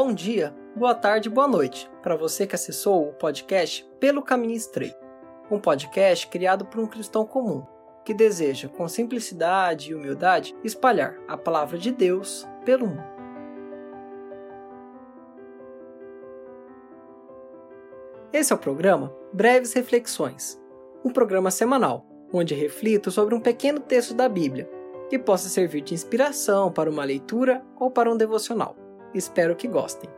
bom dia, boa tarde, boa noite para você que acessou o podcast Pelo Caminho Estreito, um podcast criado por um cristão comum que deseja, com simplicidade e humildade, espalhar a palavra de Deus pelo mundo. Esse é o programa Breves Reflexões, um programa semanal onde reflito sobre um pequeno texto da Bíblia que possa servir de inspiração para uma leitura ou para um devocional. Espero que gostem.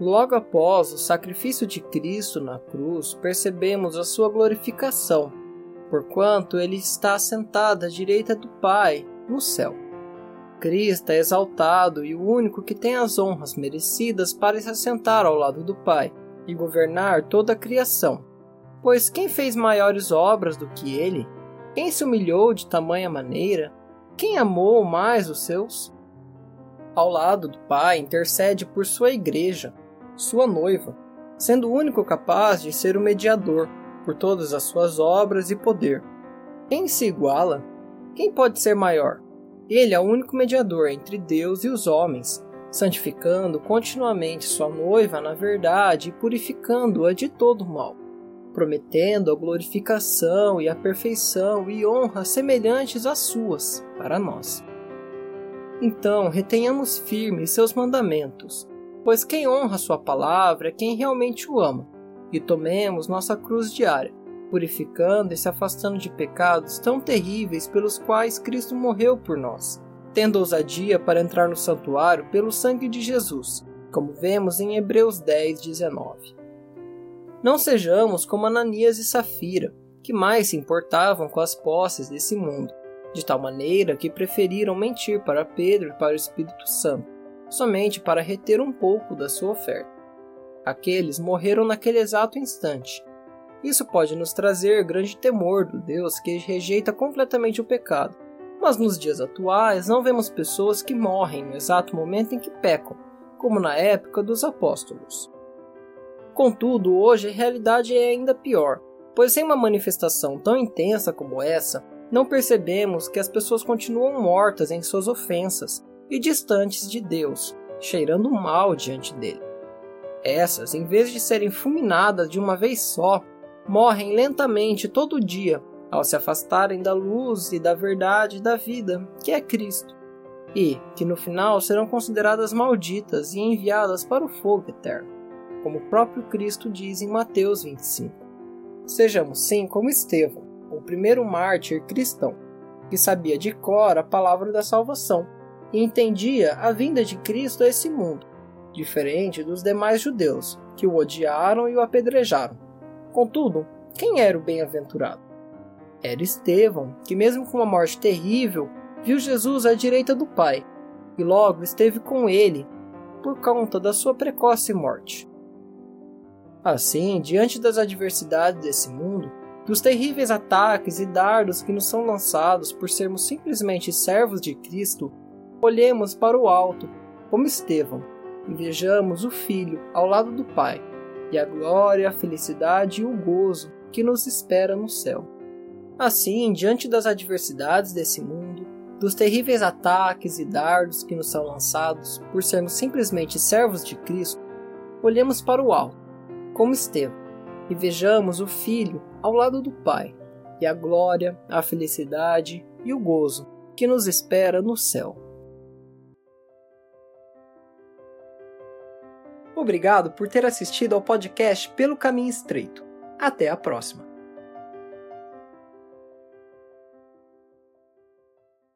Logo após o sacrifício de Cristo na cruz, percebemos a sua glorificação, porquanto ele está assentado à direita do Pai no céu. Cristo é exaltado e o único que tem as honras merecidas para se assentar ao lado do Pai e governar toda a criação. Pois quem fez maiores obras do que ele? Quem se humilhou de tamanha maneira? Quem amou mais os seus? Ao lado do Pai intercede por sua igreja, sua noiva, sendo o único capaz de ser o mediador por todas as suas obras e poder. Quem se iguala? Quem pode ser maior? Ele é o único mediador entre Deus e os homens, santificando continuamente sua noiva na verdade e purificando-a de todo mal, prometendo a glorificação e a perfeição e honra semelhantes às suas para nós. Então, retenhamos firmes seus mandamentos, pois quem honra Sua palavra é quem realmente o ama, e tomemos nossa cruz diária, purificando e se afastando de pecados tão terríveis pelos quais Cristo morreu por nós, tendo ousadia para entrar no santuário pelo sangue de Jesus, como vemos em Hebreus 10, 19. Não sejamos como Ananias e Safira, que mais se importavam com as posses desse mundo, de tal maneira que preferiram mentir para Pedro e para o Espírito Santo somente para reter um pouco da sua oferta. Aqueles morreram naquele exato instante. Isso pode nos trazer grande temor do Deus que rejeita completamente o pecado. Mas nos dias atuais não vemos pessoas que morrem no exato momento em que pecam, como na época dos apóstolos. Contudo, hoje a realidade é ainda pior, pois sem uma manifestação tão intensa como essa, não percebemos que as pessoas continuam mortas em suas ofensas e distantes de Deus, cheirando mal diante dele. Essas, em vez de serem fulminadas de uma vez só, morrem lentamente todo dia ao se afastarem da luz e da verdade da vida, que é Cristo, e que no final serão consideradas malditas e enviadas para o fogo eterno, como o próprio Cristo diz em Mateus 25. Sejamos sim como Estevão, o primeiro mártir cristão, que sabia de cor a palavra da salvação e entendia a vinda de Cristo a esse mundo, diferente dos demais judeus, que o odiaram e o apedrejaram. Contudo, quem era o bem-aventurado? Era Estevão, que, mesmo com uma morte terrível, viu Jesus à direita do Pai e logo esteve com ele por conta da sua precoce morte. Assim, diante das adversidades desse mundo, dos terríveis ataques e dardos que nos são lançados por sermos simplesmente servos de Cristo, olhemos para o alto, como Estevão, e vejamos o Filho ao lado do Pai, e a glória, a felicidade e o gozo que nos espera no céu. Assim, diante das adversidades desse mundo, dos terríveis ataques e dardos que nos são lançados por sermos simplesmente servos de Cristo, olhemos para o alto, como Estevão, e vejamos o Filho ao lado do Pai, e a glória, a felicidade e o gozo que nos espera no céu. Obrigado por ter assistido ao podcast Pelo Caminho Estreito. Até a próxima!